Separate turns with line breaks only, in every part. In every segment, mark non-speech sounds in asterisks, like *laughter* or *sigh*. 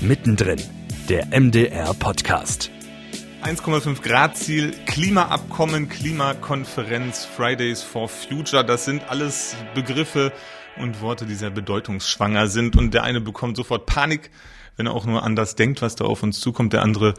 Mittendrin, der MDR Podcast.
1,5 Grad Ziel, Klimaabkommen, Klimakonferenz, Fridays for Future, das sind alles Begriffe und Worte, die sehr bedeutungsschwanger sind. Und der eine bekommt sofort Panik, wenn er auch nur anders denkt, was da auf uns zukommt, der andere,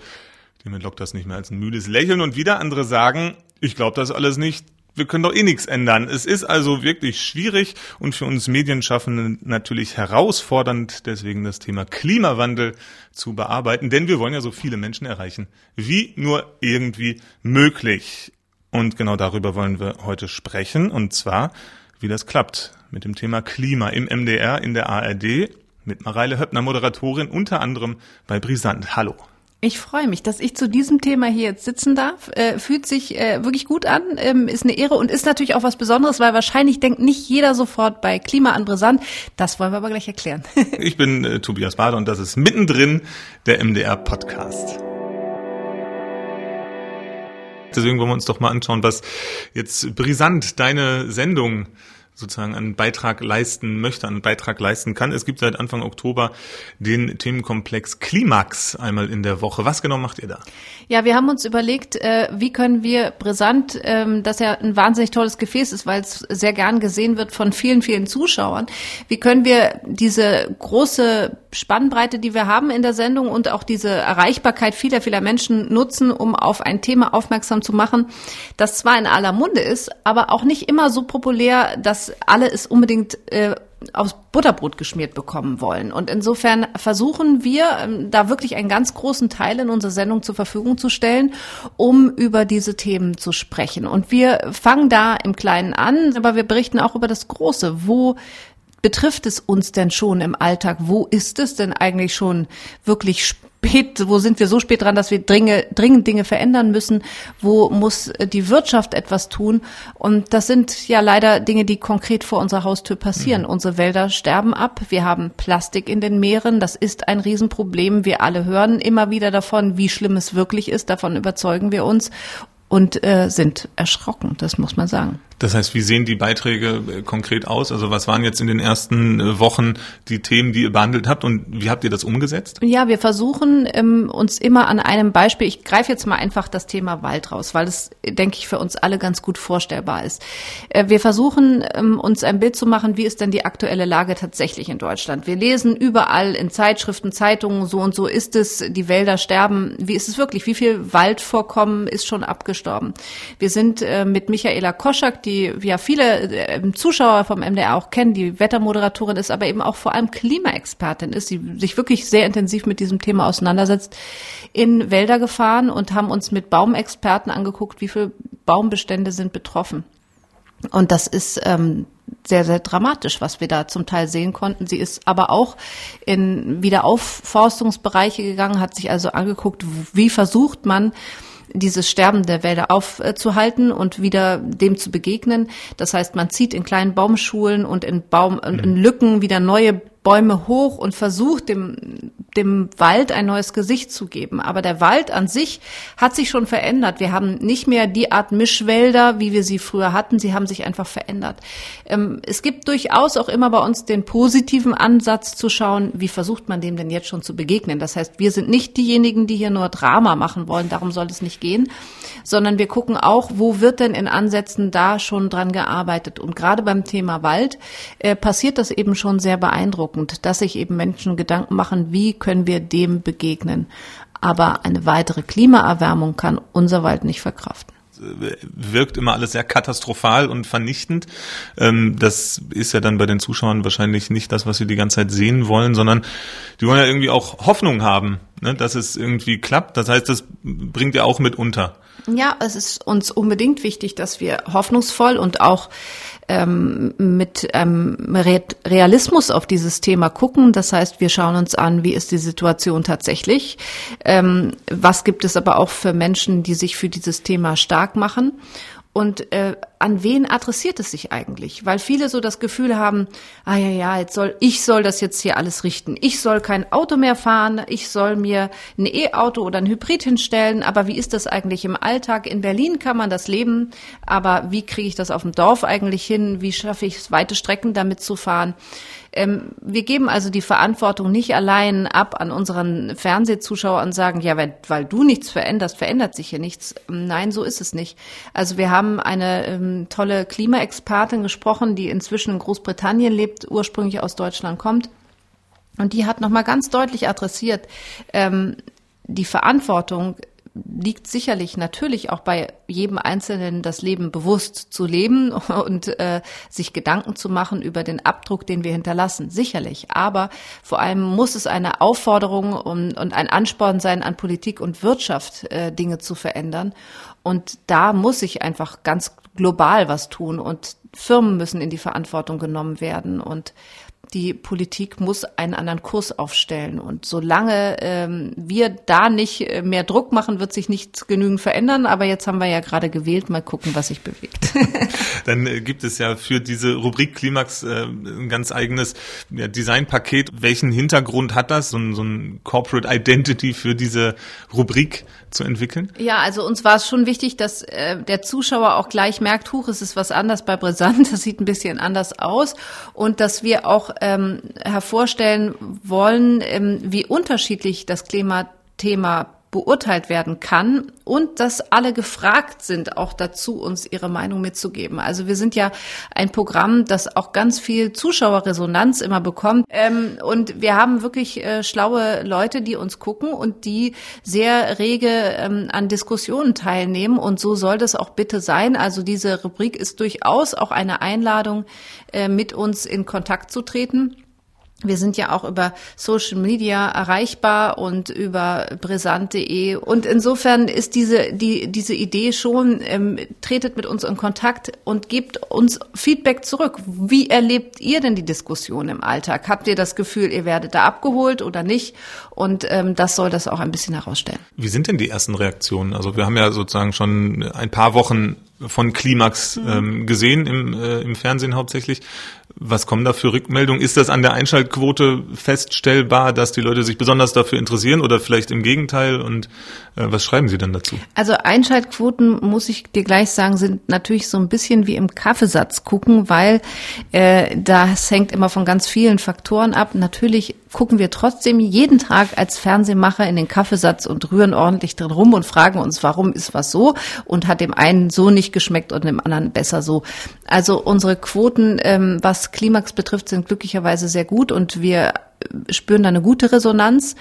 dem entlockt das nicht mehr als ein müdes Lächeln. Und wieder andere sagen, ich glaube das alles nicht, wir können doch eh nichts ändern. Es ist also wirklich schwierig und für uns Medienschaffende natürlich herausfordernd, deswegen das Thema Klimawandel zu bearbeiten, denn wir wollen ja so viele Menschen erreichen, wie nur irgendwie möglich. Und genau darüber wollen wir heute sprechen, und zwar, wie das klappt mit dem Thema Klima im MDR, in der ARD, mit Mareile Höppner, Moderatorin, unter anderem bei Brisant. Hallo.
Ich freue mich, dass ich zu diesem Thema hier jetzt sitzen darf. Äh, fühlt sich äh, wirklich gut an, ähm, ist eine Ehre und ist natürlich auch was Besonderes, weil wahrscheinlich denkt nicht jeder sofort bei Klima an Brisant. Das wollen wir aber gleich erklären. *laughs*
ich bin äh, Tobias Bader und das ist mittendrin der MDR Podcast. Deswegen wollen wir uns doch mal anschauen, was jetzt brisant deine Sendung sozusagen einen Beitrag leisten möchte, einen Beitrag leisten kann. Es gibt seit Anfang Oktober den Themenkomplex Klimax einmal in der Woche. Was genau macht ihr da?
Ja, wir haben uns überlegt, äh, wie können wir brisant, ähm, das ja ein wahnsinnig tolles Gefäß ist, weil es sehr gern gesehen wird von vielen, vielen Zuschauern. Wie können wir diese große Spannbreite, die wir haben in der Sendung und auch diese Erreichbarkeit vieler, vieler Menschen nutzen, um auf ein Thema aufmerksam zu machen, das zwar in aller Munde ist, aber auch nicht immer so populär, dass alle es unbedingt äh, aufs Butterbrot geschmiert bekommen wollen. Und insofern versuchen wir, ähm, da wirklich einen ganz großen Teil in unserer Sendung zur Verfügung zu stellen, um über diese Themen zu sprechen. Und wir fangen da im Kleinen an, aber wir berichten auch über das Große. Wo betrifft es uns denn schon im Alltag? Wo ist es denn eigentlich schon wirklich spät? Wo sind wir so spät dran, dass wir dringend, dringend Dinge verändern müssen? Wo muss die Wirtschaft etwas tun? Und das sind ja leider Dinge, die konkret vor unserer Haustür passieren. Mhm. Unsere Wälder sterben ab. Wir haben Plastik in den Meeren. Das ist ein Riesenproblem. Wir alle hören immer wieder davon, wie schlimm es wirklich ist. Davon überzeugen wir uns und äh, sind erschrocken. Das muss man sagen.
Das heißt, wie sehen die Beiträge äh, konkret aus? Also was waren jetzt in den ersten äh, Wochen die Themen, die ihr behandelt habt und wie habt ihr das umgesetzt?
Ja, wir versuchen ähm, uns immer an einem Beispiel, ich greife jetzt mal einfach das Thema Wald raus, weil es, denke ich, für uns alle ganz gut vorstellbar ist. Äh, wir versuchen ähm, uns ein Bild zu machen, wie ist denn die aktuelle Lage tatsächlich in Deutschland. Wir lesen überall in Zeitschriften, Zeitungen, so und so ist es, die Wälder sterben. Wie ist es wirklich? Wie viel Waldvorkommen ist schon abgestorben? Wir sind äh, mit Michaela Koschak, die ja viele äh, Zuschauer vom MDR auch kennen, die Wettermoderatorin ist, aber eben auch vor allem Klimaexpertin ist, die sich wirklich sehr intensiv mit diesem Thema auseinandersetzt, in Wälder gefahren und haben uns mit Baumexperten angeguckt, wie viele Baumbestände sind betroffen. Und das ist ähm, sehr, sehr dramatisch, was wir da zum Teil sehen konnten. Sie ist aber auch in Wiederaufforstungsbereiche gegangen, hat sich also angeguckt, wie versucht man, dieses Sterben der Wälder aufzuhalten und wieder dem zu begegnen. Das heißt, man zieht in kleinen Baumschulen und in Baum, in Lücken wieder neue Bäume hoch und versucht, dem, dem Wald ein neues Gesicht zu geben. Aber der Wald an sich hat sich schon verändert. Wir haben nicht mehr die Art Mischwälder, wie wir sie früher hatten. Sie haben sich einfach verändert. Ähm, es gibt durchaus auch immer bei uns den positiven Ansatz zu schauen, wie versucht man dem denn jetzt schon zu begegnen. Das heißt, wir sind nicht diejenigen, die hier nur Drama machen wollen. Darum soll es nicht gehen, sondern wir gucken auch, wo wird denn in Ansätzen da schon dran gearbeitet. Und gerade beim Thema Wald äh, passiert das eben schon sehr beeindruckend beeindruckend, dass sich eben Menschen Gedanken machen, wie können wir dem begegnen. Aber eine weitere Klimaerwärmung kann unser Wald nicht verkraften
wirkt immer alles sehr katastrophal und vernichtend. Ähm, das ist ja dann bei den Zuschauern wahrscheinlich nicht das, was sie die ganze Zeit sehen wollen, sondern die wollen ja irgendwie auch Hoffnung haben, ne, dass es irgendwie klappt. Das heißt, das bringt ja auch mit unter.
Ja, es ist uns unbedingt wichtig, dass wir hoffnungsvoll und auch ähm, mit ähm, Realismus auf dieses Thema gucken. Das heißt, wir schauen uns an, wie ist die Situation tatsächlich, ähm, was gibt es aber auch für Menschen, die sich für dieses Thema stark machen. Und äh, an wen adressiert es sich eigentlich? Weil viele so das Gefühl haben, ah ja, ja, jetzt soll, ich soll das jetzt hier alles richten. Ich soll kein Auto mehr fahren, ich soll mir ein E-Auto oder ein Hybrid hinstellen, aber wie ist das eigentlich im Alltag? In Berlin kann man das leben, aber wie kriege ich das auf dem Dorf eigentlich hin? Wie schaffe ich es, weite Strecken damit zu fahren? Ähm, wir geben also die Verantwortung nicht allein ab an unseren Fernsehzuschauer und sagen, ja, weil, weil du nichts veränderst, verändert sich hier nichts. Nein, so ist es nicht. Also wir haben eine ähm, tolle Klimaexpertin gesprochen, die inzwischen in Großbritannien lebt, ursprünglich aus Deutschland kommt. Und die hat nochmal ganz deutlich adressiert, ähm, die Verantwortung liegt sicherlich natürlich auch bei jedem Einzelnen, das Leben bewusst zu leben *laughs* und äh, sich Gedanken zu machen über den Abdruck, den wir hinterlassen. Sicherlich. Aber vor allem muss es eine Aufforderung und, und ein Ansporn sein, an Politik und Wirtschaft äh, Dinge zu verändern. Und da muss sich einfach ganz global was tun und Firmen müssen in die Verantwortung genommen werden. Und die Politik muss einen anderen Kurs aufstellen. Und solange ähm, wir da nicht äh, mehr Druck machen, wird sich nichts genügend verändern. Aber jetzt haben wir ja gerade gewählt, mal gucken, was sich bewegt. *laughs*
Dann äh, gibt es ja für diese Rubrik Klimax äh, ein ganz eigenes ja, Designpaket. Welchen Hintergrund hat das, so ein, so ein Corporate Identity für diese Rubrik zu entwickeln?
Ja, also uns war es schon wichtig, dass äh, der Zuschauer auch gleich merkt, huch, es ist was anders bei Brisant, *laughs* das sieht ein bisschen anders aus. Und dass wir auch ähm, hervorstellen wollen, ähm, wie unterschiedlich das Klimathema beurteilt werden kann und dass alle gefragt sind, auch dazu uns ihre Meinung mitzugeben. Also wir sind ja ein Programm, das auch ganz viel Zuschauerresonanz immer bekommt. Ähm, und wir haben wirklich äh, schlaue Leute, die uns gucken und die sehr rege ähm, an Diskussionen teilnehmen. Und so soll das auch bitte sein. Also diese Rubrik ist durchaus auch eine Einladung, äh, mit uns in Kontakt zu treten. Wir sind ja auch über Social Media erreichbar und über brisant.de. Und insofern ist diese, die, diese Idee schon, ähm, tretet mit uns in Kontakt und gebt uns Feedback zurück. Wie erlebt ihr denn die Diskussion im Alltag? Habt ihr das Gefühl, ihr werdet da abgeholt oder nicht? Und ähm, das soll das auch ein bisschen herausstellen.
Wie sind denn die ersten Reaktionen? Also wir haben ja sozusagen schon ein paar Wochen von Klimax mhm. ähm, gesehen im, äh, im Fernsehen hauptsächlich. Was kommen da für Rückmeldungen? Ist das an der Einschaltquote feststellbar, dass die Leute sich besonders dafür interessieren oder vielleicht im Gegenteil? Und äh, was schreiben Sie dann dazu?
Also Einschaltquoten, muss ich dir gleich sagen, sind natürlich so ein bisschen wie im Kaffeesatz gucken, weil äh, das hängt immer von ganz vielen Faktoren ab. Natürlich gucken wir trotzdem jeden Tag als Fernsehmacher in den Kaffeesatz und rühren ordentlich drin rum und fragen uns, warum ist was so und hat dem einen so nicht geschmeckt und dem anderen besser so. Also unsere Quoten, ähm, was Klimax betrifft, sind glücklicherweise sehr gut und wir spüren da eine gute Resonanz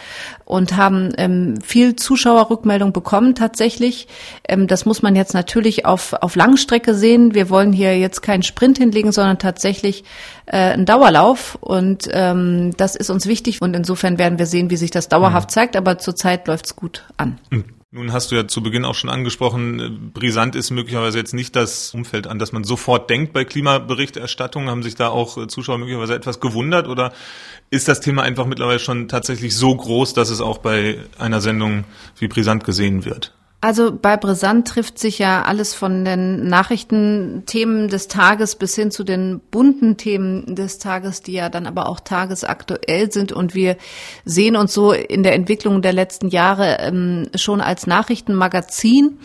und haben ähm, viel Zuschauerrückmeldung bekommen tatsächlich. Ähm, das muss man jetzt natürlich auf, auf Langstrecke sehen. Wir wollen hier jetzt keinen Sprint hinlegen, sondern tatsächlich äh, einen Dauerlauf. Und ähm, das ist uns wichtig. Und insofern werden wir sehen, wie sich das dauerhaft mhm. zeigt. Aber zurzeit läuft's gut an.
Mhm. Nun hast du ja zu Beginn auch schon angesprochen, äh, brisant ist möglicherweise jetzt nicht das Umfeld, an das man sofort denkt bei Klimaberichterstattung. Haben sich da auch äh, Zuschauer möglicherweise etwas gewundert oder ist das Thema einfach mittlerweile schon tatsächlich so groß, dass es auch bei einer Sendung wie brisant gesehen wird?
Also bei Brisant trifft sich ja alles von den Nachrichtenthemen des Tages bis hin zu den bunten Themen des Tages, die ja dann aber auch tagesaktuell sind. Und wir sehen uns so in der Entwicklung der letzten Jahre ähm, schon als Nachrichtenmagazin.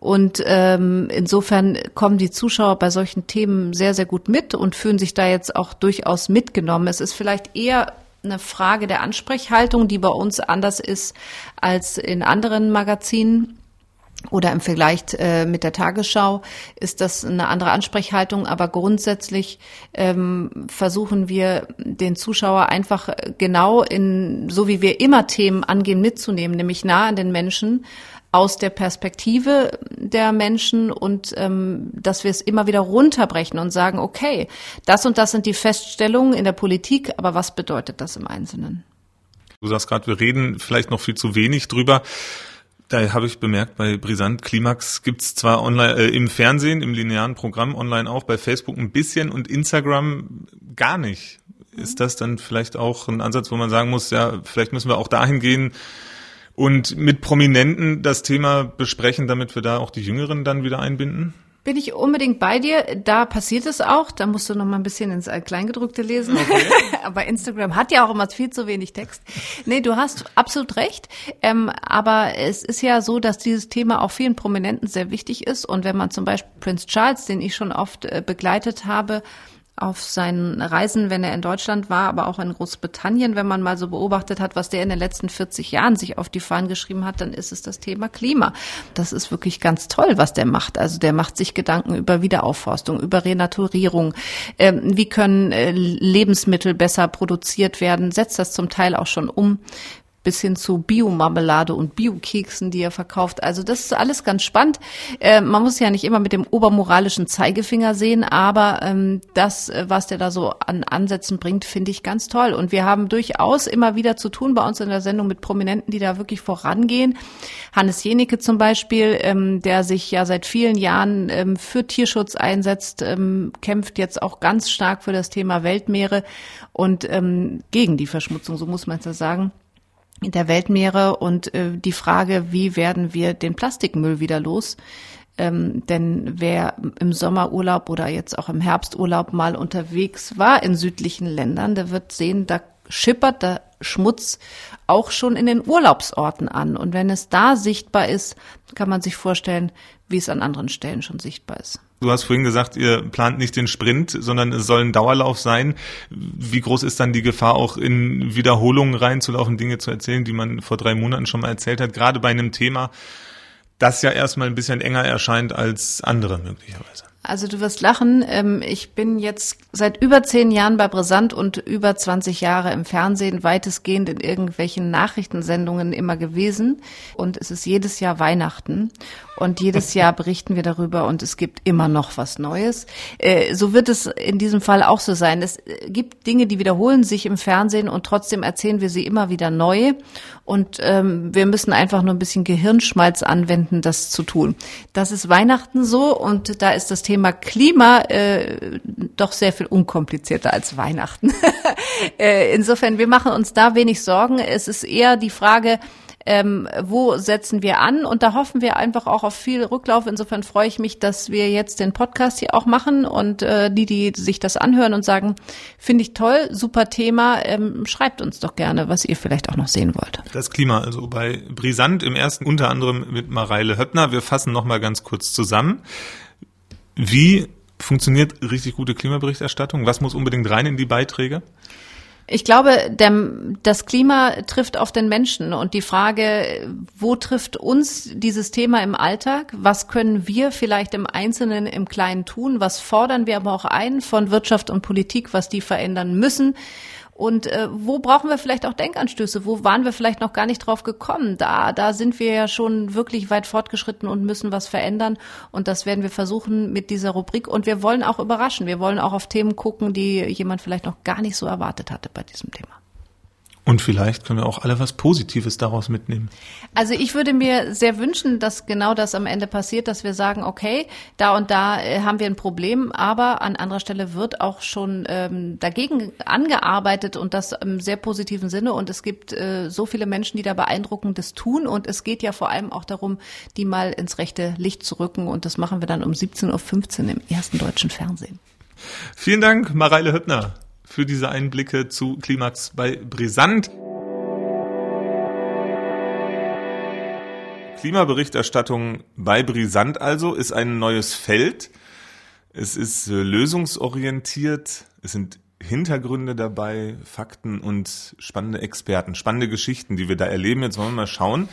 Und ähm, insofern kommen die Zuschauer bei solchen Themen sehr, sehr gut mit und fühlen sich da jetzt auch durchaus mitgenommen. Es ist vielleicht eher eine Frage der Ansprechhaltung, die bei uns anders ist als in anderen Magazinen oder im Vergleich äh, mit der Tagesschau ist das eine andere Ansprechhaltung, aber grundsätzlich ähm, versuchen wir den Zuschauer einfach genau in, so wie wir immer Themen angehen, mitzunehmen, nämlich nah an den Menschen aus der Perspektive der Menschen und ähm, dass wir es immer wieder runterbrechen und sagen, okay, das und das sind die Feststellungen in der Politik, aber was bedeutet das im Einzelnen?
Du sagst gerade, wir reden vielleicht noch viel zu wenig drüber. Da habe ich bemerkt, bei Brisant Klimax gibt's zwar online äh, im Fernsehen, im linearen Programm online auch, bei Facebook ein bisschen und Instagram gar nicht. Ist das dann vielleicht auch ein Ansatz, wo man sagen muss, ja, vielleicht müssen wir auch dahin gehen und mit Prominenten das Thema besprechen, damit wir da auch die Jüngeren dann wieder einbinden?
Bin ich unbedingt bei dir. Da passiert es auch. Da musst du noch mal ein bisschen ins Kleingedruckte lesen. Okay. *laughs* aber Instagram hat ja auch immer viel zu wenig Text. Nee, du hast absolut recht. Ähm, aber es ist ja so, dass dieses Thema auch vielen Prominenten sehr wichtig ist. Und wenn man zum Beispiel Prince Charles, den ich schon oft äh, begleitet habe, auf seinen Reisen, wenn er in Deutschland war, aber auch in Großbritannien, wenn man mal so beobachtet hat, was der in den letzten 40 Jahren sich auf die Fahnen geschrieben hat, dann ist es das Thema Klima. Das ist wirklich ganz toll, was der macht. Also der macht sich Gedanken über Wiederaufforstung, über Renaturierung. Ähm, wie können äh, Lebensmittel besser produziert werden? Setzt das zum Teil auch schon um bis hin zu Biomarmelade und Biokeksen, die er verkauft. Also das ist alles ganz spannend. Äh, man muss ja nicht immer mit dem obermoralischen Zeigefinger sehen, aber ähm, das, äh, was der da so an Ansätzen bringt, finde ich ganz toll. Und wir haben durchaus immer wieder zu tun bei uns in der Sendung mit Prominenten, die da wirklich vorangehen. Hannes Jenecke zum Beispiel, ähm, der sich ja seit vielen Jahren ähm, für Tierschutz einsetzt, ähm, kämpft jetzt auch ganz stark für das Thema Weltmeere und ähm, gegen die Verschmutzung, so muss man es ja sagen der Weltmeere und äh, die Frage, wie werden wir den Plastikmüll wieder los? Ähm, denn wer im Sommerurlaub oder jetzt auch im Herbsturlaub mal unterwegs war in südlichen Ländern, der wird sehen, da schippert der Schmutz auch schon in den Urlaubsorten an. Und wenn es da sichtbar ist, kann man sich vorstellen, wie es an anderen Stellen schon sichtbar ist.
Du hast vorhin gesagt, ihr plant nicht den Sprint, sondern es soll ein Dauerlauf sein. Wie groß ist dann die Gefahr, auch in Wiederholungen reinzulaufen, Dinge zu erzählen, die man vor drei Monaten schon mal erzählt hat, gerade bei einem Thema, das ja erstmal ein bisschen enger erscheint als andere möglicherweise?
Also du wirst lachen. Ähm, ich bin jetzt seit über zehn Jahren bei Brisant und über 20 Jahre im Fernsehen, weitestgehend in irgendwelchen Nachrichtensendungen immer gewesen. Und es ist jedes Jahr Weihnachten. Und jedes Jahr *laughs* berichten wir darüber und es gibt immer noch was Neues. Äh, so wird es in diesem Fall auch so sein. Es gibt Dinge, die wiederholen sich im Fernsehen und trotzdem erzählen wir sie immer wieder neu. Und ähm, wir müssen einfach nur ein bisschen Gehirnschmalz anwenden, das zu tun. Das ist Weihnachten so und da ist das Thema Klima äh, doch sehr viel unkomplizierter als Weihnachten. *laughs* äh, insofern, wir machen uns da wenig Sorgen. Es ist eher die Frage, ähm, wo setzen wir an? Und da hoffen wir einfach auch auf viel Rücklauf. Insofern freue ich mich, dass wir jetzt den Podcast hier auch machen und äh, die, die sich das anhören und sagen, finde ich toll, super Thema, ähm, schreibt uns doch gerne, was ihr vielleicht auch noch sehen wollt.
Das Klima, also bei Brisant im ersten unter anderem mit Mareile Höppner. Wir fassen noch mal ganz kurz zusammen. Wie funktioniert richtig gute Klimaberichterstattung? Was muss unbedingt rein in die Beiträge?
Ich glaube, der, das Klima trifft auf den Menschen und die Frage, wo trifft uns dieses Thema im Alltag? Was können wir vielleicht im Einzelnen, im Kleinen tun? Was fordern wir aber auch ein von Wirtschaft und Politik, was die verändern müssen? Und äh, wo brauchen wir vielleicht auch Denkanstöße? Wo waren wir vielleicht noch gar nicht drauf gekommen? Da, da sind wir ja schon wirklich weit fortgeschritten und müssen was verändern. Und das werden wir versuchen mit dieser Rubrik. Und wir wollen auch überraschen. Wir wollen auch auf Themen gucken, die jemand vielleicht noch gar nicht so erwartet hatte bei diesem Thema.
Und vielleicht können wir auch alle was Positives daraus mitnehmen.
Also ich würde mir sehr wünschen, dass genau das am Ende passiert, dass wir sagen, okay, da und da äh, haben wir ein Problem, aber an anderer Stelle wird auch schon ähm, dagegen angearbeitet und das im sehr positiven Sinne. Und es gibt äh, so viele Menschen, die da beeindruckendes tun. Und es geht ja vor allem auch darum, die mal ins rechte Licht zu rücken. Und das machen wir dann um 17.15 Uhr im ersten deutschen Fernsehen.
Vielen Dank, Mareile Hüttner für diese Einblicke zu Klimax bei Brisant. Klimaberichterstattung bei Brisant also ist ein neues Feld. Es ist äh, lösungsorientiert. Es sind Hintergründe dabei, Fakten und spannende Experten, spannende Geschichten, die wir da erleben. Jetzt wollen wir mal schauen.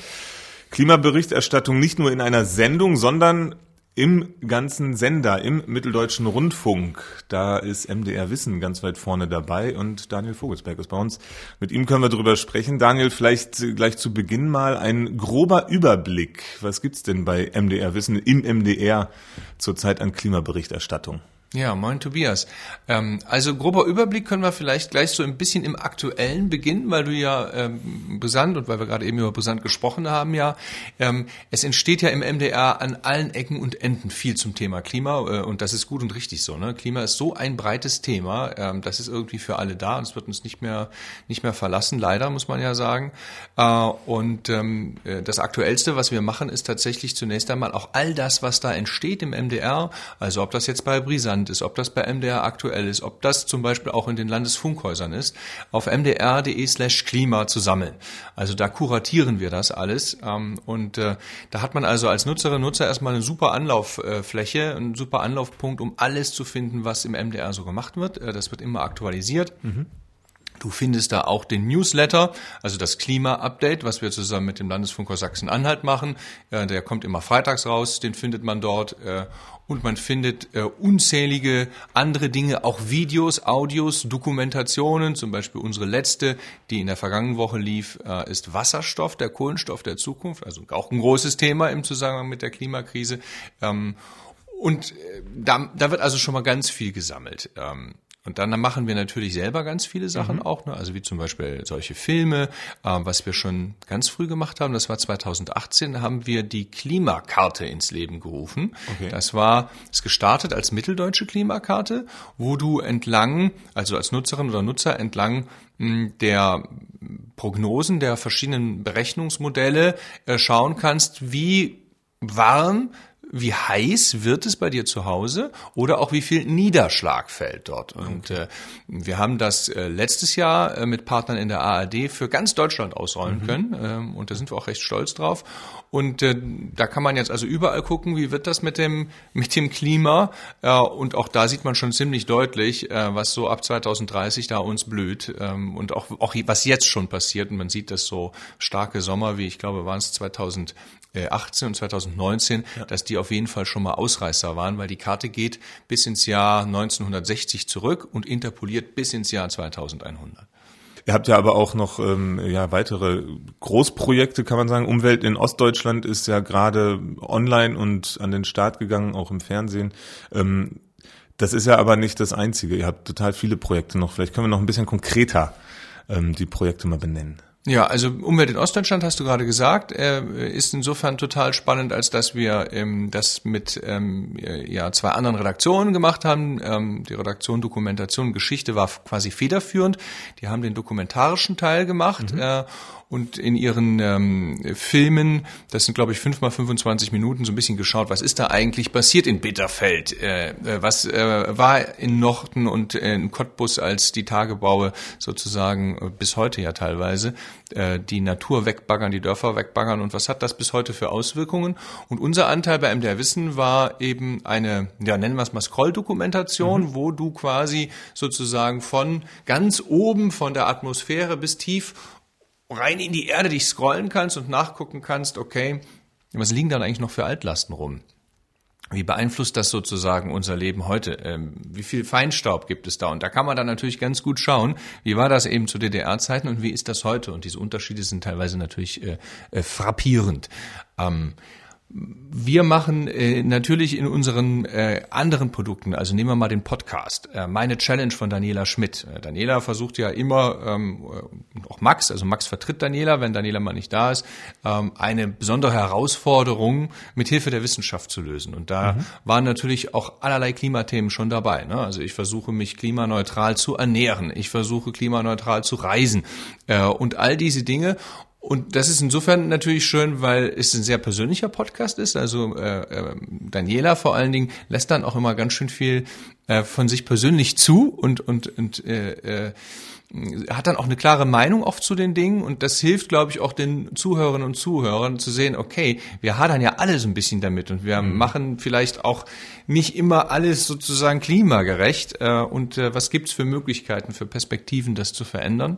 Klimaberichterstattung nicht nur in einer Sendung, sondern im ganzen Sender, im Mitteldeutschen Rundfunk, da ist MDR Wissen ganz weit vorne dabei und Daniel Vogelsberg ist bei uns. Mit ihm können wir drüber sprechen. Daniel, vielleicht gleich zu Beginn mal ein grober Überblick. Was gibt's denn bei MDR Wissen im MDR zurzeit an Klimaberichterstattung?
Ja, moin Tobias. Ähm, also grober Überblick können wir vielleicht gleich so ein bisschen im Aktuellen beginnen, weil du ja ähm, brisant und weil wir gerade eben über brisant gesprochen haben, ja. Ähm, es entsteht ja im MDR an allen Ecken und Enden viel zum Thema Klima äh, und das ist gut und richtig so. Ne? Klima ist so ein breites Thema, ähm, das ist irgendwie für alle da und es wird uns nicht mehr nicht mehr verlassen, leider muss man ja sagen. Äh, und ähm, äh, das Aktuellste, was wir machen, ist tatsächlich zunächst einmal auch all das, was da entsteht im MDR, also ob das jetzt bei Brisant Land ist, ob das bei MDR aktuell ist, ob das zum Beispiel auch in den Landesfunkhäusern ist, auf mdr.de slash Klima zu sammeln. Also da kuratieren wir das alles ähm, und äh, da hat man also als Nutzerin, Nutzer erstmal eine super Anlauffläche, einen super Anlaufpunkt, um alles zu finden, was im MDR so gemacht wird. Äh, das wird immer aktualisiert. Mhm. Du findest da auch den Newsletter, also das Klima-Update, was wir zusammen mit dem Landesfunkhaus Sachsen-Anhalt machen. Der kommt immer freitags raus, den findet man dort. Äh, und man findet äh, unzählige andere Dinge, auch Videos, Audios, Dokumentationen. Zum Beispiel unsere letzte, die in der vergangenen Woche lief, äh, ist Wasserstoff, der Kohlenstoff der Zukunft. Also auch ein großes Thema im Zusammenhang mit der Klimakrise. Ähm, und da, da wird also schon mal ganz viel gesammelt. Ähm, und dann machen wir natürlich selber ganz viele Sachen mhm. auch, ne? also wie zum Beispiel solche Filme, äh, was wir schon ganz früh gemacht haben. Das war 2018, da haben wir die Klimakarte ins Leben gerufen. Okay. Das war, ist gestartet als mitteldeutsche Klimakarte, wo du entlang, also als Nutzerin oder Nutzer entlang hm, der Prognosen der verschiedenen Berechnungsmodelle äh, schauen kannst, wie warm wie heiß wird es bei dir zu Hause oder auch wie viel Niederschlag fällt dort. Und okay. äh, wir haben das äh, letztes Jahr äh, mit Partnern in der ARD für ganz Deutschland ausrollen mhm. können ähm, und da sind wir auch recht stolz drauf. Und äh, da kann man jetzt also überall gucken, wie wird das mit dem mit dem Klima äh, und auch da sieht man schon ziemlich deutlich, äh, was so ab 2030 da uns blüht ähm, und auch auch was jetzt schon passiert und man sieht das so starke Sommer wie ich glaube waren es 2000 2018 und 2019, ja. dass die auf jeden Fall schon mal Ausreißer waren, weil die Karte geht bis ins Jahr 1960 zurück und interpoliert bis ins Jahr 2100.
Ihr habt ja aber auch noch ähm, ja, weitere Großprojekte, kann man sagen. Umwelt in Ostdeutschland ist ja gerade online und an den Start gegangen, auch im Fernsehen. Ähm, das ist ja aber nicht das Einzige. Ihr habt total viele Projekte noch. Vielleicht können wir noch ein bisschen konkreter ähm, die Projekte mal benennen.
Ja, also Umwelt in Ostdeutschland hast du gerade gesagt, äh, ist insofern total spannend, als dass wir ähm, das mit ähm, ja zwei anderen Redaktionen gemacht haben. Ähm, die Redaktion Dokumentation und Geschichte war quasi federführend. Die haben den dokumentarischen Teil gemacht. Mhm. Und in ihren ähm, Filmen, das sind glaube ich fünf mal 25 Minuten, so ein bisschen geschaut, was ist da eigentlich passiert in Bitterfeld, äh, äh, was äh, war in Norten und in Cottbus, als die Tagebaue sozusagen äh, bis heute ja teilweise äh, die Natur wegbaggern, die Dörfer wegbaggern und was hat das bis heute für Auswirkungen? Und unser Anteil bei MDR Wissen war eben eine, ja nennen wir es mal Scroll-Dokumentation, mhm. wo du quasi sozusagen von ganz oben von der Atmosphäre bis tief rein in die Erde dich scrollen kannst und nachgucken kannst, okay, was liegen dann eigentlich noch für Altlasten rum? Wie beeinflusst das sozusagen unser Leben heute? Ähm, wie viel Feinstaub gibt es da? Und da kann man dann natürlich ganz gut schauen, wie war das eben zu DDR-Zeiten und wie ist das heute? Und diese Unterschiede sind teilweise natürlich äh, äh, frappierend. Ähm, wir machen äh, natürlich in unseren äh, anderen Produkten, also nehmen wir mal den Podcast, äh, meine Challenge von Daniela Schmidt. Äh, Daniela versucht ja immer, ähm, äh, auch Max, also Max vertritt Daniela, wenn Daniela mal nicht da ist, ähm, eine besondere Herausforderung mit Hilfe der Wissenschaft zu lösen. Und da mhm. waren natürlich auch allerlei Klimathemen schon dabei. Ne? Also ich versuche mich klimaneutral zu ernähren, ich versuche klimaneutral zu reisen äh, und all diese Dinge. Und das ist insofern natürlich schön, weil es ein sehr persönlicher Podcast ist. Also äh, äh, Daniela vor allen Dingen lässt dann auch immer ganz schön viel äh, von sich persönlich zu und und und äh, äh, hat dann auch eine klare Meinung oft zu den Dingen und das hilft, glaube ich, auch den Zuhörerinnen und Zuhörern zu sehen, okay, wir hadern ja alle so ein bisschen damit und wir mhm. machen vielleicht auch nicht immer alles sozusagen klimagerecht äh, und äh, was gibt's für Möglichkeiten, für Perspektiven, das zu verändern?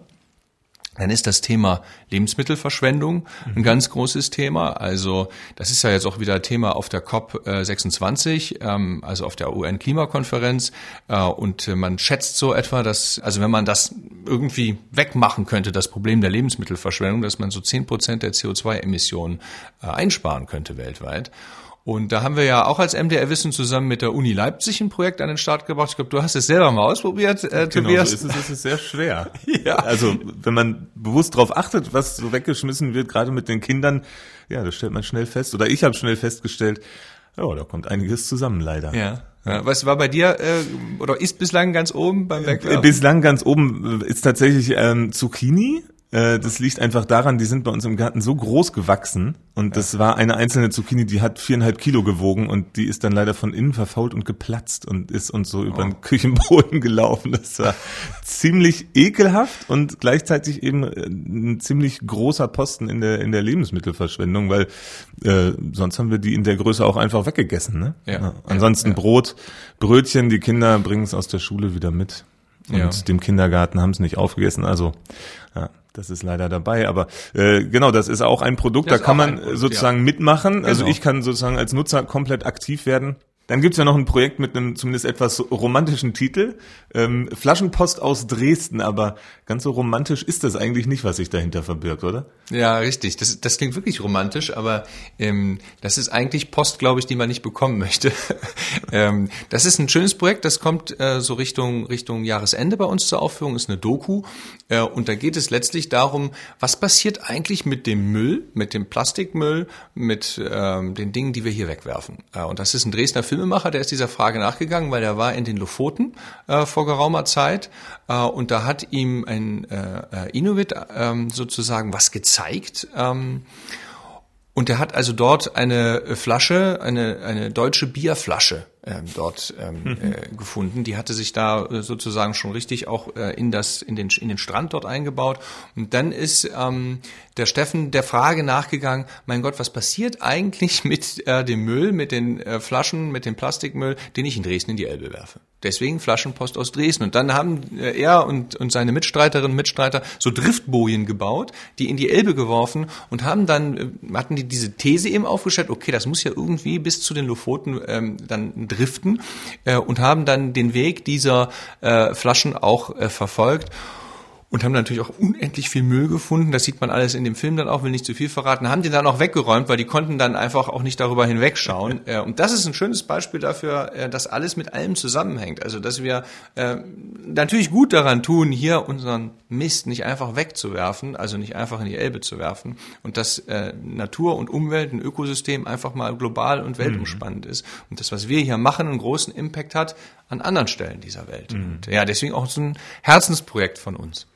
Dann ist das Thema Lebensmittelverschwendung ein mhm. ganz großes Thema. Also das ist ja jetzt auch wieder Thema auf der COP 26, ähm, also auf der UN-Klimakonferenz. Äh, und man schätzt so etwa, dass, also wenn man das irgendwie wegmachen könnte, das Problem der Lebensmittelverschwendung, dass man so zehn Prozent der CO2-Emissionen äh, einsparen könnte weltweit. Und da haben wir ja auch als MDR Wissen zusammen mit der Uni Leipzig ein Projekt an den Start gebracht. Ich glaube, du hast es selber mal ausprobiert, äh,
genau,
Tobias.
So ist es, es ist sehr schwer. *laughs*
ja.
Also wenn man bewusst darauf achtet, was so weggeschmissen wird, gerade mit den Kindern, ja, das stellt man schnell fest. Oder ich habe schnell festgestellt, ja, da kommt einiges zusammen leider.
Ja. ja. Was war bei dir äh, oder ist bislang ganz oben beim Wegwerfen?
Bislang ganz oben ist tatsächlich ähm, Zucchini. Äh, das liegt einfach daran, die sind bei uns im Garten so groß gewachsen und ja. das war eine einzelne Zucchini, die hat viereinhalb Kilo gewogen und die ist dann leider von innen verfault und geplatzt und ist uns so über den oh. Küchenboden gelaufen. Das war ziemlich ekelhaft und gleichzeitig eben äh, ein ziemlich großer Posten in der in der Lebensmittelverschwendung, weil äh, sonst haben wir die in der Größe auch einfach weggegessen. Ne? Ja. ja. Ansonsten ja. Brot, Brötchen, die Kinder bringen es aus der Schule wieder mit und ja. dem Kindergarten haben es nicht aufgegessen. Also ja, das ist leider dabei, aber äh, genau, das ist auch ein Produkt, das da kann man Produkt, sozusagen ja. mitmachen. Also genau. ich kann sozusagen als Nutzer komplett aktiv werden. Dann gibt's ja noch ein Projekt mit einem zumindest etwas romantischen Titel, ähm, Flaschenpost aus Dresden, aber ganz so romantisch ist das eigentlich nicht, was sich dahinter verbirgt, oder?
Ja, richtig. Das, das klingt wirklich romantisch, aber ähm, das ist eigentlich Post, glaube ich, die man nicht bekommen möchte. *laughs* ähm, das ist ein schönes Projekt, das kommt äh, so Richtung, Richtung Jahresende bei uns zur Aufführung, ist eine Doku. Äh, und da geht es letztlich darum, was passiert eigentlich mit dem Müll, mit dem Plastikmüll, mit ähm, den Dingen, die wir hier wegwerfen. Äh, und das ist ein Dresdner Filmemacher, der ist dieser Frage nachgegangen, weil er war in den Lofoten äh, vor geraumer Zeit äh, und da hat ihm ein äh, äh Inuit äh, sozusagen was gezeigt. Ähm, und er hat also dort eine Flasche, eine, eine deutsche Bierflasche ähm, dort ähm, mhm. äh, gefunden. Die hatte sich da äh, sozusagen schon richtig auch äh, in das in den in den Strand dort eingebaut. Und dann ist ähm, der Steffen der Frage nachgegangen: Mein Gott, was passiert eigentlich *laughs* mit äh, dem Müll, mit den äh, Flaschen, mit dem Plastikmüll, den ich in Dresden in die Elbe werfe? Deswegen Flaschenpost aus Dresden. Und dann haben äh, er und, und seine Mitstreiterinnen und Mitstreiter so Driftbojen gebaut, die in die Elbe geworfen und haben dann, äh, hatten die diese These eben aufgestellt, okay, das muss ja irgendwie bis zu den Lofoten ähm, dann driften äh, und haben dann den Weg dieser äh, Flaschen auch äh, verfolgt und haben natürlich auch unendlich viel Müll gefunden. Das sieht man alles in dem Film dann auch, will nicht zu viel verraten. Haben die dann auch weggeräumt, weil die konnten dann einfach auch nicht darüber hinwegschauen. Äh, und das ist ein schönes Beispiel dafür, äh, dass alles mit allem zusammenhängt. Also, dass wir äh, natürlich gut daran tun, hier unseren Mist nicht einfach wegzuwerfen, also nicht einfach in die Elbe zu werfen und dass Natur und Umwelt, ein Ökosystem einfach mal global und weltumspannend mhm. ist. Und das, was wir hier machen, einen großen Impact hat an anderen Stellen dieser Welt. Mhm. Und ja, deswegen auch so ein Herzensprojekt von uns.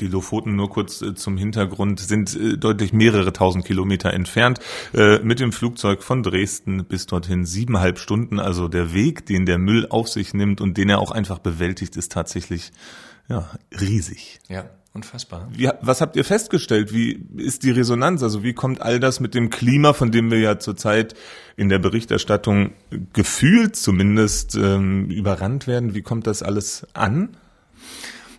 Die Lofoten nur kurz äh, zum Hintergrund sind äh, deutlich mehrere tausend Kilometer entfernt. Äh, mit dem Flugzeug von Dresden bis dorthin siebeneinhalb Stunden. Also der Weg, den der Müll auf sich nimmt und den er auch einfach bewältigt, ist tatsächlich ja, riesig.
Ja. Unfassbar.
Wie, was habt ihr festgestellt? Wie ist die Resonanz? Also wie kommt all das mit dem Klima, von dem wir ja zurzeit in der Berichterstattung gefühlt zumindest ähm, überrannt werden? Wie kommt das alles an?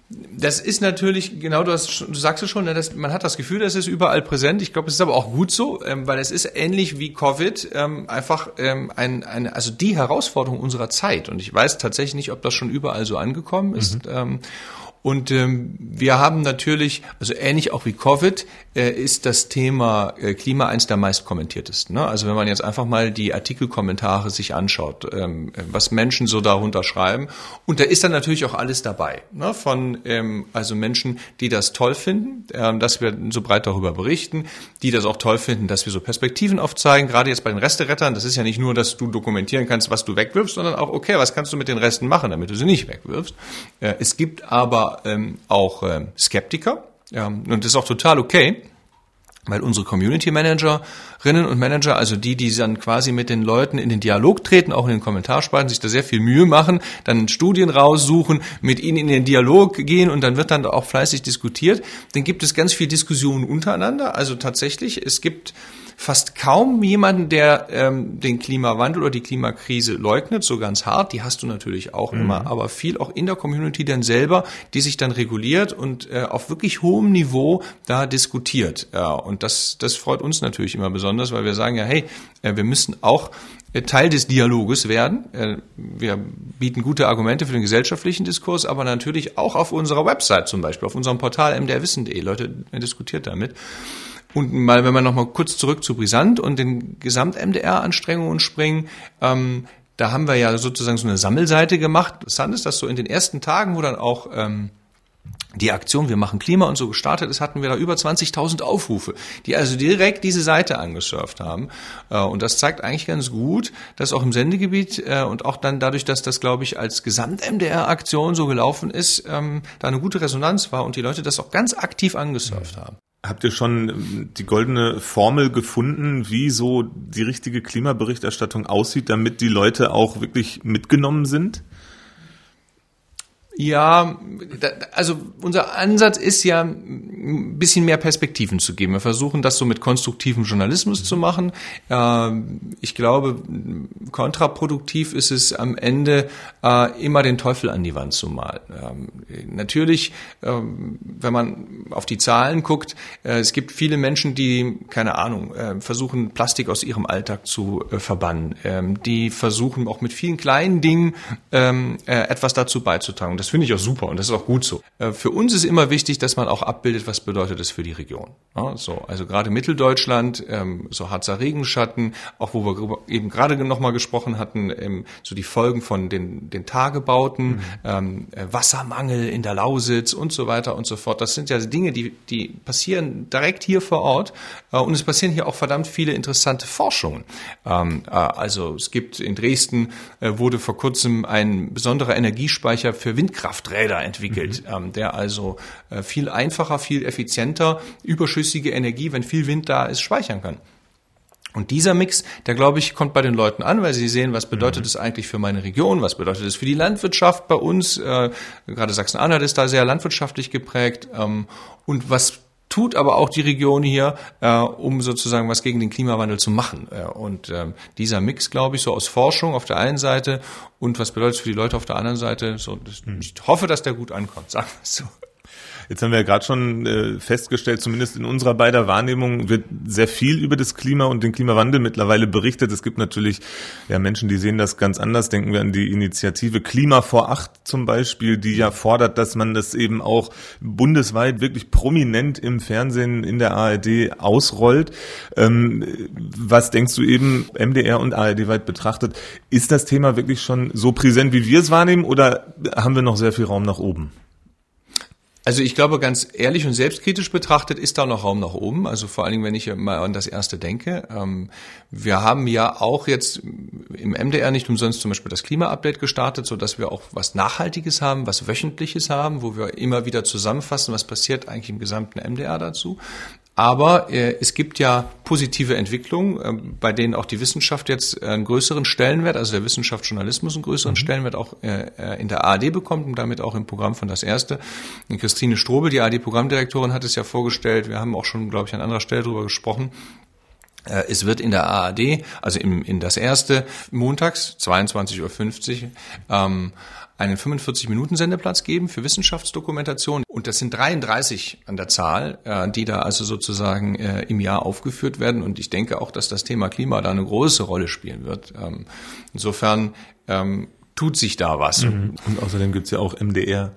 Das ist natürlich, genau, du, hast, du sagst es schon, ne, das, man hat das Gefühl, das ist überall präsent. Ich glaube, es ist aber auch gut so, ähm, weil es ist ähnlich wie Covid ähm, einfach ähm, ein, eine, also die Herausforderung unserer Zeit. Und ich weiß tatsächlich nicht, ob das schon überall so angekommen ist. Mhm. Ähm, und ähm, wir haben natürlich, also ähnlich auch wie Covid, äh, ist das Thema äh, Klima eins der meist kommentiertesten. Ne? Also wenn man jetzt einfach mal die Artikelkommentare sich anschaut, ähm, was Menschen so darunter schreiben, und da ist dann natürlich auch alles dabei. Ne? Von ähm, also Menschen, die das toll finden, ähm, dass wir so breit darüber berichten, die das auch toll finden, dass wir so Perspektiven aufzeigen. Gerade jetzt bei den Resterettern, das ist ja nicht nur, dass du dokumentieren kannst, was du wegwirfst, sondern auch, okay, was kannst du mit den Resten machen, damit du sie nicht wegwirfst. Äh, es gibt aber ähm, auch ähm, Skeptiker. Ja, und das ist auch total okay, weil unsere Community Managerinnen und Manager, also die, die dann quasi mit den Leuten in den Dialog treten, auch in den Kommentarspalten, sich da sehr viel Mühe machen, dann Studien raussuchen, mit ihnen in den Dialog gehen und dann wird dann auch fleißig diskutiert. Dann gibt es ganz viel Diskussionen untereinander. Also tatsächlich, es gibt fast kaum jemanden, der ähm, den Klimawandel oder die Klimakrise leugnet, so ganz hart. Die hast du natürlich auch mhm. immer, aber viel auch in der Community dann selber, die sich dann reguliert und äh, auf wirklich hohem Niveau da diskutiert. Ja, und das, das freut uns natürlich immer besonders, weil wir sagen ja, hey, äh, wir müssen auch äh, Teil des Dialoges werden. Äh, wir bieten gute Argumente für den gesellschaftlichen Diskurs, aber natürlich auch auf unserer Website zum Beispiel, auf unserem Portal mdrwissen.de. Leute diskutiert damit. Und mal, wenn wir noch mal kurz zurück zu Brisant und den Gesamt-MDR-Anstrengungen springen, ähm, da haben wir ja sozusagen so eine Sammelseite gemacht. Interessant ist, dass so in den ersten Tagen, wo dann auch ähm, die Aktion Wir machen Klima und so gestartet ist, hatten wir da über 20.000 Aufrufe, die also direkt diese Seite angesurft haben. Äh, und das zeigt eigentlich ganz gut, dass auch im Sendegebiet äh, und auch dann dadurch, dass das, glaube ich, als Gesamt-MDR-Aktion so gelaufen ist, ähm, da eine gute Resonanz war und die Leute das auch ganz aktiv angesurft haben.
Habt ihr schon ähm, die goldene Formel gefunden, wie so die richtige Klimaberichterstattung aussieht, damit die Leute auch wirklich mitgenommen sind?
Ja, also unser Ansatz ist ja, ein bisschen mehr Perspektiven zu geben. Wir versuchen das so mit konstruktivem Journalismus zu machen. Ich glaube, kontraproduktiv ist es am Ende äh, immer den Teufel an die Wand zu malen. Ähm, natürlich, ähm, wenn man auf die Zahlen guckt, äh, es gibt viele Menschen, die, keine Ahnung, äh, versuchen, Plastik aus ihrem Alltag zu verbannen. Ähm, die versuchen auch mit vielen kleinen Dingen etwas dazu beizutragen. Das finde ich auch super und das ist auch gut so. Äh, für uns ist immer wichtig, dass man auch abbildet, was bedeutet das für die Region. Ja, so, also gerade Mitteldeutschland, ähm, so Harzer Regenschatten, auch wo wir eben gerade nochmal gesprochen hatten, ähm, so die Folgen von den, den Tagebauten, mhm. ähm, äh, Wassermangel in der Lausitz und so weiter und so fort. Das sind ja Dinge, die, die passieren direkt hier vor Ort äh, und es passieren hier auch verdammt viele interessante Forschungen. Äh, also es gibt in Dresden äh, wurde vor kurzem ein besonderer Energiespeicher für Windkraft Räder entwickelt, mhm. ähm, der also äh, viel einfacher, viel effizienter überschüssige Energie, wenn viel Wind da ist, speichern kann. Und dieser Mix, der glaube ich, kommt bei den Leuten an, weil sie sehen, was bedeutet es mhm. eigentlich für meine Region, was bedeutet es für die Landwirtschaft bei uns. Äh, gerade Sachsen-Anhalt ist da sehr landwirtschaftlich geprägt. Ähm, und was tut aber auch die Region hier, äh, um sozusagen was gegen den Klimawandel zu machen. Äh, und ähm, dieser Mix, glaube ich, so aus Forschung auf der einen Seite und was bedeutet es für die Leute auf der anderen Seite, so, das, hm. ich hoffe, dass der gut ankommt, *laughs* sagen wir so.
Jetzt haben wir ja gerade schon äh, festgestellt, zumindest in unserer beider Wahrnehmung wird sehr viel über das Klima und den Klimawandel mittlerweile berichtet. Es gibt natürlich ja Menschen, die sehen das ganz anders. Denken wir an die Initiative Klima vor acht zum Beispiel, die ja fordert, dass man das eben auch bundesweit wirklich prominent im Fernsehen in der ARD ausrollt. Ähm, was denkst du eben MDR und ARD weit betrachtet? Ist das Thema wirklich schon so präsent, wie wir es wahrnehmen, oder haben wir noch sehr viel Raum nach oben?
Also ich glaube, ganz ehrlich und selbstkritisch betrachtet ist da noch Raum nach oben. Also vor allen Dingen, wenn ich mal an das erste denke. Ähm, wir haben ja auch jetzt im MDR nicht umsonst zum Beispiel das Klima-Update gestartet, so dass wir auch was Nachhaltiges haben, was Wöchentliches haben, wo wir immer wieder zusammenfassen, was passiert eigentlich im gesamten MDR dazu. Aber äh, es gibt ja positive Entwicklungen, äh, bei denen auch die Wissenschaft jetzt einen größeren Stellenwert, also der Wissenschaftsjournalismus einen größeren mhm. Stellenwert auch äh, äh in der ARD bekommt und damit auch im Programm von Das Erste. Und Christine Strobel, die ARD-Programmdirektorin, hat es ja vorgestellt. Wir haben auch schon, glaube ich, an anderer Stelle darüber gesprochen. Äh, es wird in der ARD, also im, in das erste, montags 22.50 Uhr, ähm, einen 45-Minuten-Sendeplatz geben für Wissenschaftsdokumentation. Und das sind 33 an der Zahl, äh, die da also sozusagen äh, im Jahr aufgeführt werden. Und ich denke auch, dass das Thema Klima da eine große Rolle spielen wird. Ähm, insofern ähm, tut sich da was.
Mhm. Und außerdem gibt's ja auch mdr.de-klima.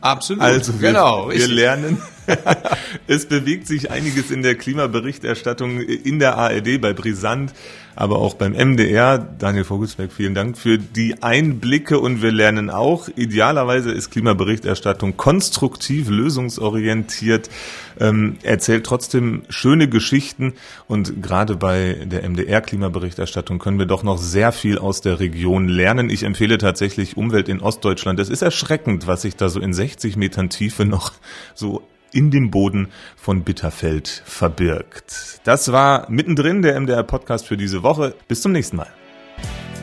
Absolut.
Also wir, genau, wir lernen. *laughs* es bewegt sich einiges in der Klimaberichterstattung in der ARD bei Brisant aber auch beim MDR. Daniel Vogelsberg, vielen Dank für die Einblicke und wir lernen auch, idealerweise ist Klimaberichterstattung konstruktiv, lösungsorientiert, ähm, erzählt trotzdem schöne Geschichten und gerade bei der MDR-Klimaberichterstattung können wir doch noch sehr viel aus der Region lernen. Ich empfehle tatsächlich Umwelt in Ostdeutschland. Es ist erschreckend, was sich da so in 60 Metern Tiefe noch so in dem Boden von Bitterfeld verbirgt. Das war mittendrin der MDR Podcast für diese Woche. Bis zum nächsten Mal.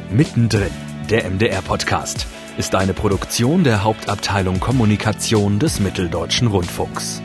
Mittendrin, der MDR Podcast, ist eine Produktion der Hauptabteilung Kommunikation des Mitteldeutschen Rundfunks.